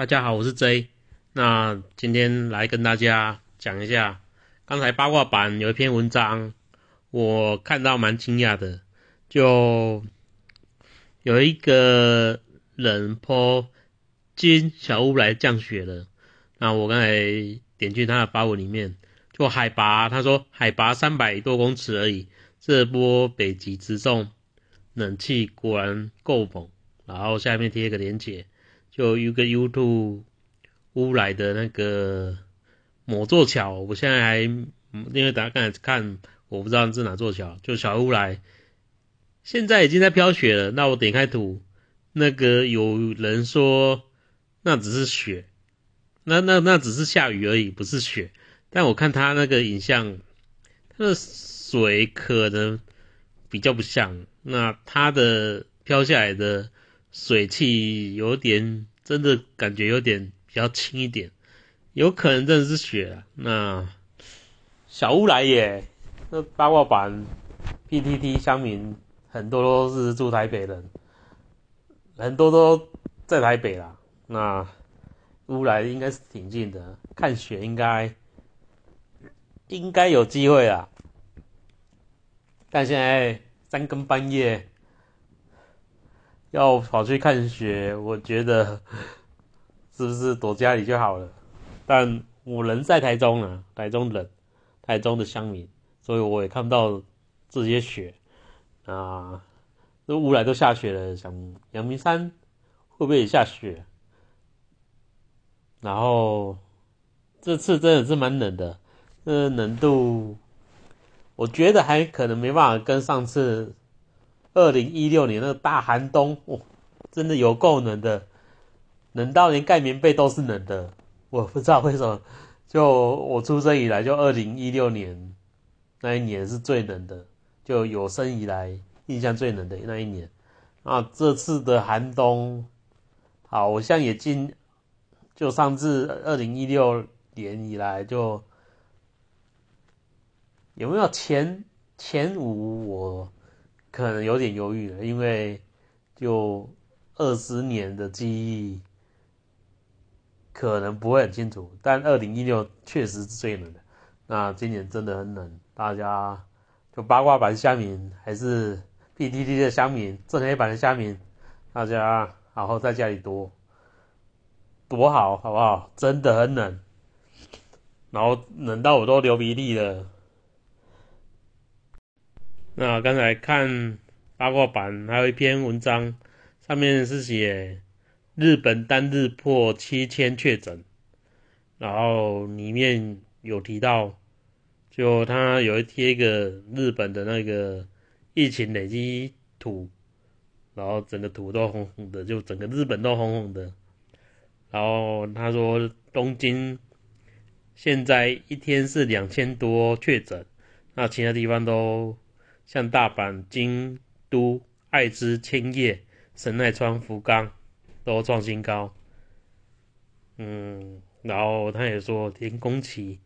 大家好，我是 J。那今天来跟大家讲一下，刚才八卦版有一篇文章，我看到蛮惊讶的，就有一个人泼金小屋来降雪了。那我刚才点进他的发文里面，就海拔，他说海拔三百多公尺而已，这波北极直送冷气果然够猛。然后下面贴一个链接，就有个 YouTube。乌来的那个某座桥，我现在还因为大家刚才看，我不知道是哪座桥，就小乌来，现在已经在飘雪了。那我点开图，那个有人说那只是雪，那那那只是下雨而已，不是雪。但我看他那个影像，它的水可能比较不像，那它的飘下来的水汽有点，真的感觉有点。比较轻一点，有可能真的是雪啊。那小乌来耶，那八卦版 PTT 乡民很多都是住台北人，很多都在台北啦。那乌来应该是挺近的，看雪应该应该有机会啦。但现在三更半夜要跑去看雪，我觉得。是不是躲家里就好了？但我人在台中啊，台中冷，台中的乡民，所以我也看不到这些雪啊。这乌来都下雪了，想阳明山会不会也下雪？然后这次真的是蛮冷的，这冷度我觉得还可能没办法跟上次二零一六年那个大寒冬，哇，真的有够冷的。冷到连盖棉被都是冷的，我不知道为什么。就我出生以来，就二零一六年那一年是最冷的，就有生以来印象最冷的那一年。啊，这次的寒冬，好我像也进，就上次二零一六年以来，就有没有前前五？我可能有点犹豫了，因为就二十年的记忆。可能不会很清楚，但二零一六确实是最冷的。那今年真的很冷，大家就八卦版虾民还是 PTT 的虾民，正黑版的虾民，大家好好在家里多多好，好不好？真的很冷，然后冷到我都流鼻涕了。那刚才看八卦版还有一篇文章，上面是写。日本单日破七千确诊，然后里面有提到，就他有一贴一个日本的那个疫情累积图，然后整个图都红红的，就整个日本都红红的。然后他说东京现在一天是两千多确诊，那其他地方都像大阪、京都、爱知、千叶、神奈川、福冈。都创新高，嗯，然后他也说，连宫崎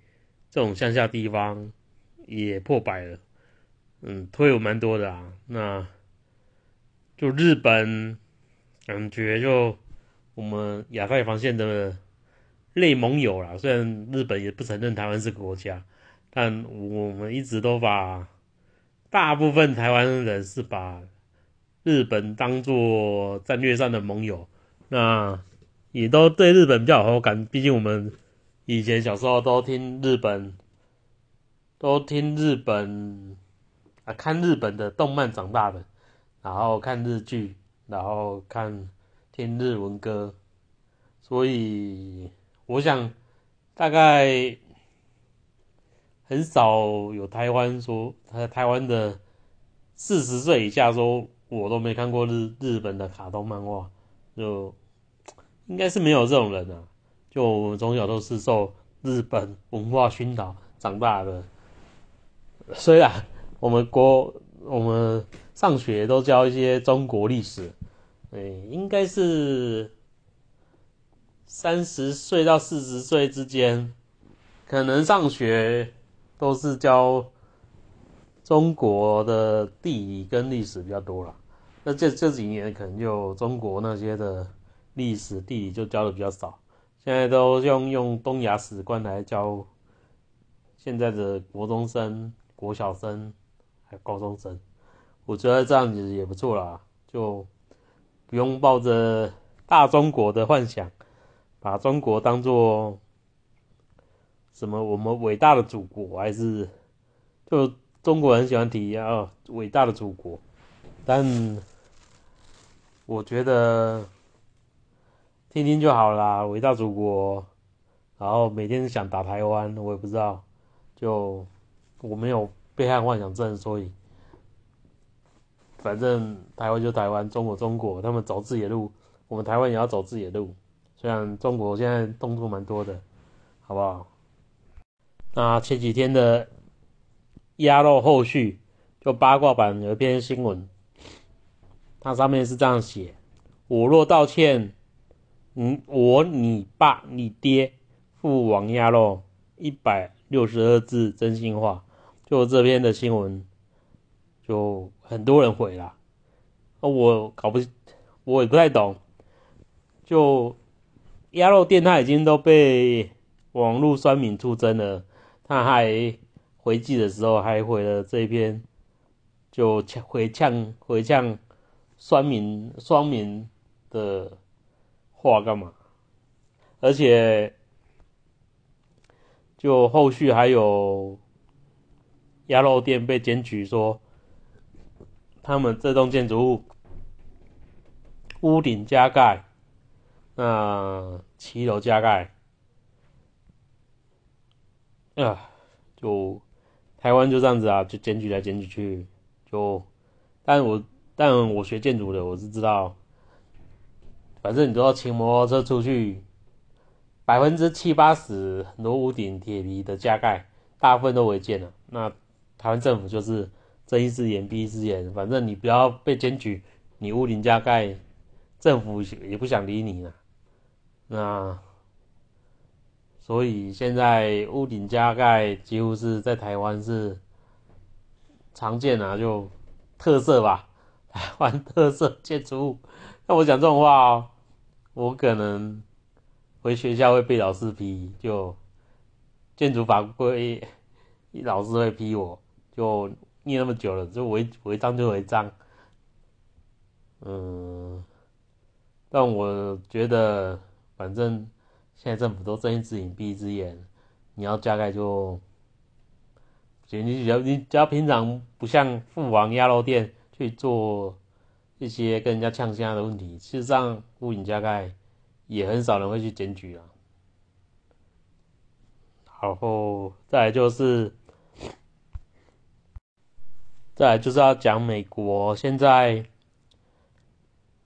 这种乡下地方也破百了，嗯，推有蛮多的啊。那就日本感觉就我们亚太防线的类盟友啦，虽然日本也不承认台湾是国家，但我们一直都把大部分台湾人是把日本当做战略上的盟友。那也都对日本比较有好感，毕竟我们以前小时候都听日本，都听日本啊，看日本的动漫长大的，然后看日剧，然后看听日文歌，所以我想大概很少有台湾说台台湾的四十岁以下说我都没看过日日本的卡通漫画，就。应该是没有这种人啊，就我们从小都是受日本文化熏陶长大的。虽然我们国我们上学都教一些中国历史，哎，应该是三十岁到四十岁之间，可能上学都是教中国的地理跟历史比较多了。那这这几年可能就中国那些的。历史地理就教的比较少，现在都用用东亚史观来教现在的国中生、国小生还有高中生，我觉得这样子也不错啦，就不用抱着大中国的幻想，把中国当做什么我们伟大的祖国，还是就中国人喜欢提啊伟大的祖国，但我觉得。听听就好啦，伟大祖国，然后每天想打台湾，我也不知道，就我没有被害幻想症，所以反正台湾就台湾，中国中国，他们走自己的路，我们台湾也要走自己的路。虽然中国现在动作蛮多的，好不好？那前几天的鸭肉后续，就八卦版有一篇新闻，它上面是这样写：我若道歉。嗯，我、你爸、你爹，父王鸭肉，一百六十二字真心话，就这篇的新闻，就很多人回了。我搞不，我也不太懂。就鸭肉店，他已经都被网络酸民出征了，他还回击的时候还回了这一篇，就回呛回呛双明双明的。话干嘛？而且，就后续还有鸭肉店被检举说，他们这栋建筑物屋顶加盖，那七楼加盖，啊，就台湾就这样子啊，就检举来检举去，就，但我但我学建筑的，我是知道。反正你都要骑摩托车出去，百分之七八十很多屋顶铁皮的加盖，大部分都违建了。那台湾政府就是睁一只眼闭一只眼，反正你不要被检举，你屋顶加盖，政府也不想理你了。那所以现在屋顶加盖几乎是在台湾是常见啊，就特色吧，台湾特色建筑物。那我讲这种话哦。我可能回学校会被老师批，就建筑法规老师会批我，就念那么久了，就违违章就违章。嗯，但我觉得反正现在政府都睁一只眼闭一只眼，你要加盖就，你只要你只要平常不像父王鸭肉店去做。一些跟人家呛虾的问题，事实上屋顶加盖也很少人会去检举啊。然后再来就是，再来就是要讲美国现在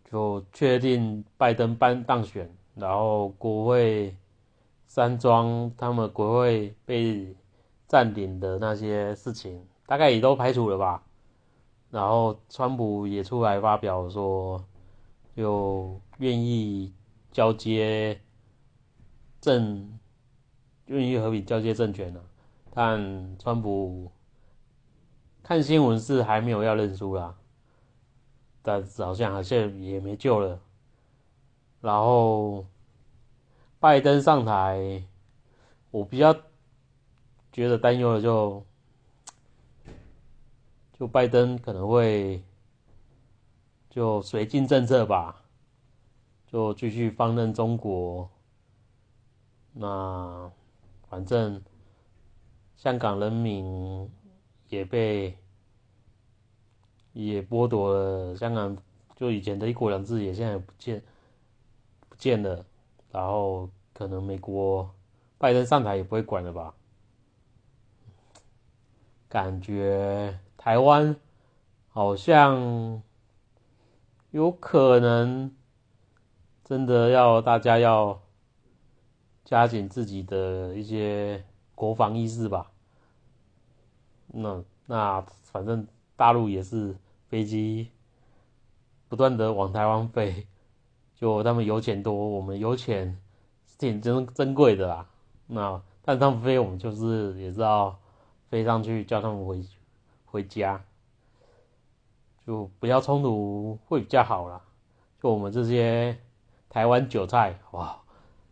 就确定拜登办当选，然后国会山庄他们国会被占领的那些事情，大概也都排除了吧。然后，川普也出来发表说，就愿意交接政，愿意和平交接政权了。但川普看新闻是还没有要认输啦，但好像好像也没救了。然后，拜登上台，我比较觉得担忧的就。就拜登可能会就绥靖政策吧，就继续放任中国。那反正香港人民也被也剥夺了香港，就以前的一国两制也现在不见不见了。然后可能美国拜登上台也不会管了吧？感觉。台湾好像有可能真的要大家要加紧自己的一些国防意识吧。那那反正大陆也是飞机不断的往台湾飞，就他们油钱多，我们油钱挺珍珍贵的啦。那但他们飞，我们就是也知道飞上去叫他们回。回家就不要冲突会比较好啦。就我们这些台湾韭菜，哇，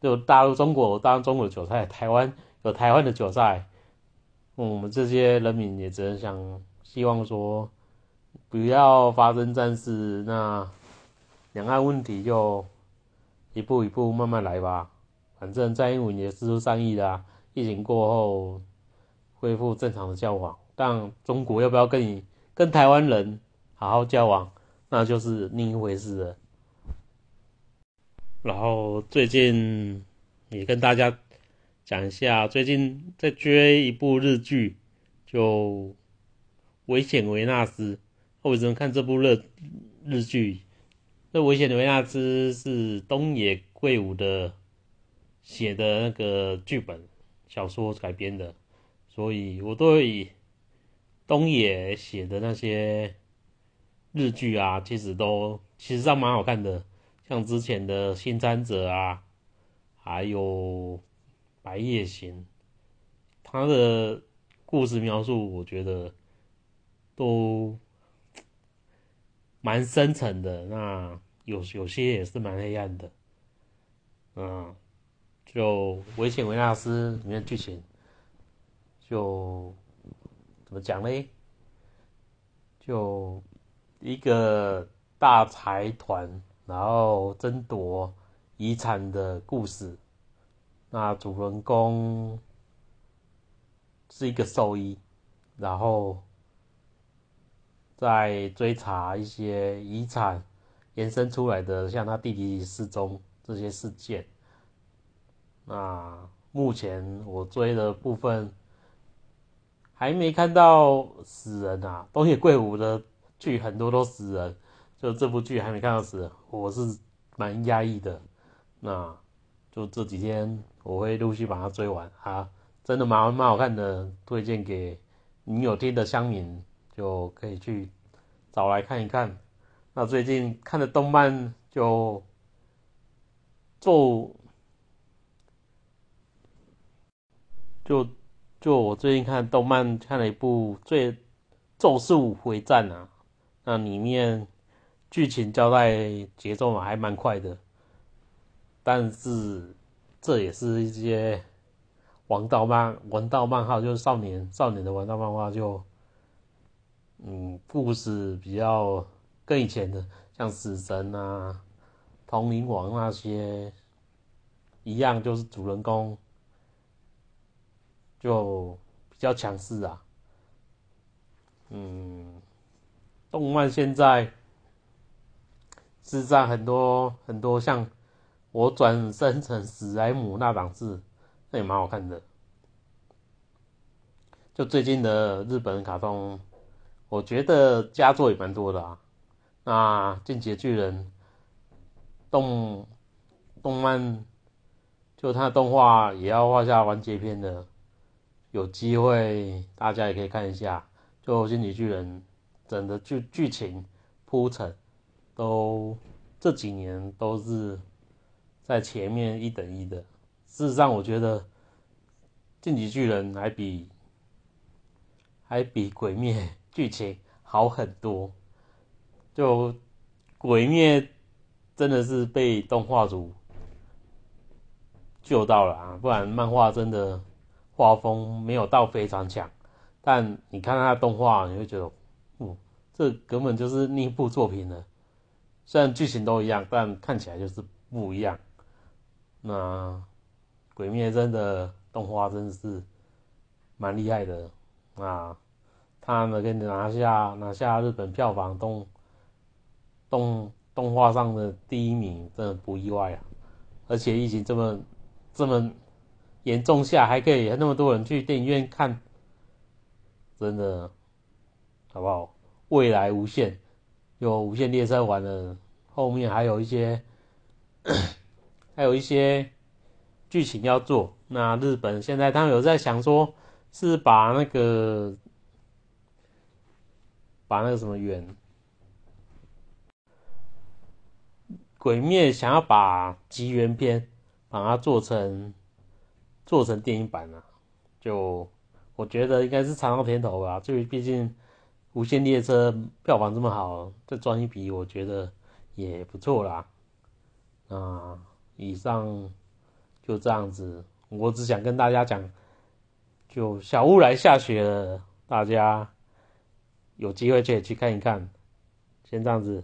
就大陆中国当中国的韭菜，台湾有台湾的韭菜，我们这些人民也只能想希望说不要发生战事，那两岸问题就一步一步慢慢来吧。反正蔡英文也是出善意的，疫情过后恢复正常的交往，但中国要不要跟你跟台湾人好好交往，那就是另一回事了。然后最近也跟大家讲一下，最近在追一部日剧，就《危险维纳斯》。为什么看这部日日剧？这《危险的维纳斯》是东野圭吾的写的那个剧本小说改编的，所以我对东野写的那些日剧啊，其实都其实上蛮好看的。像之前的《新参者》啊，还有《白夜行》，他的故事描述，我觉得都蛮深沉的。那有有些也是蛮黑暗的。嗯，就《危险维纳斯》里面剧情，就怎么讲嘞？就一个大财团。然后争夺遗产的故事，那主人公是一个兽医，然后在追查一些遗产延伸出来的，像他弟弟失踪这些事件。那目前我追的部分还没看到死人啊，东野圭吾的剧很多都死人。就这部剧还没看到死人，我是蛮压抑的。那就这几天我会陆续把它追完啊，真的蛮蛮好看的，推荐给你有听的乡民就可以去找来看一看。那最近看的动漫就咒，就就我最近看动漫看了一部《最咒术回战》啊，那里面。剧情交代节奏嘛，还蛮快的，但是这也是一些王道漫、王道漫画，就是少年少年的王道漫画，就嗯，故事比较跟以前的像死神啊、通灵王那些一样，就是主人公就比较强势啊。嗯，动漫现在。是上很多很多像我转生成史莱姆那档次，那也蛮好看的。就最近的日本卡通，我觉得佳作也蛮多的啊。那进击的巨人动动漫，就它的动画也要画下完结篇的，有机会大家也可以看一下。就进击巨人整个剧剧情铺陈。都这几年都是在前面一等一的。事实上，我觉得《进击巨人》还比还比《鬼灭》剧情好很多。就《鬼灭》真的是被动画组救到了啊，不然漫画真的画风没有到非常强。但你看它的动画，你会觉得，嗯，这根本就是另一部作品了。虽然剧情都一样，但看起来就是不一样。那《鬼灭》真的动画真的是蛮厉害的啊！他们给你拿下拿下日本票房动动动画上的第一名，真的不意外啊！而且疫情这么这么严重下，还可以那么多人去电影院看，真的好不好？未来无限。有无限列车玩了，后面还有一些，还有一些剧情要做。那日本现在他们有在想说，是把那个把那个什么远鬼灭想要把吉原篇把它做成做成电影版啊，就我觉得应该是尝到甜头吧，就毕竟。无限列车票房这么好，再赚一笔，我觉得也不错啦。啊，以上就这样子。我只想跟大家讲，就小屋来下雪了，大家有机会就去看一看。先这样子。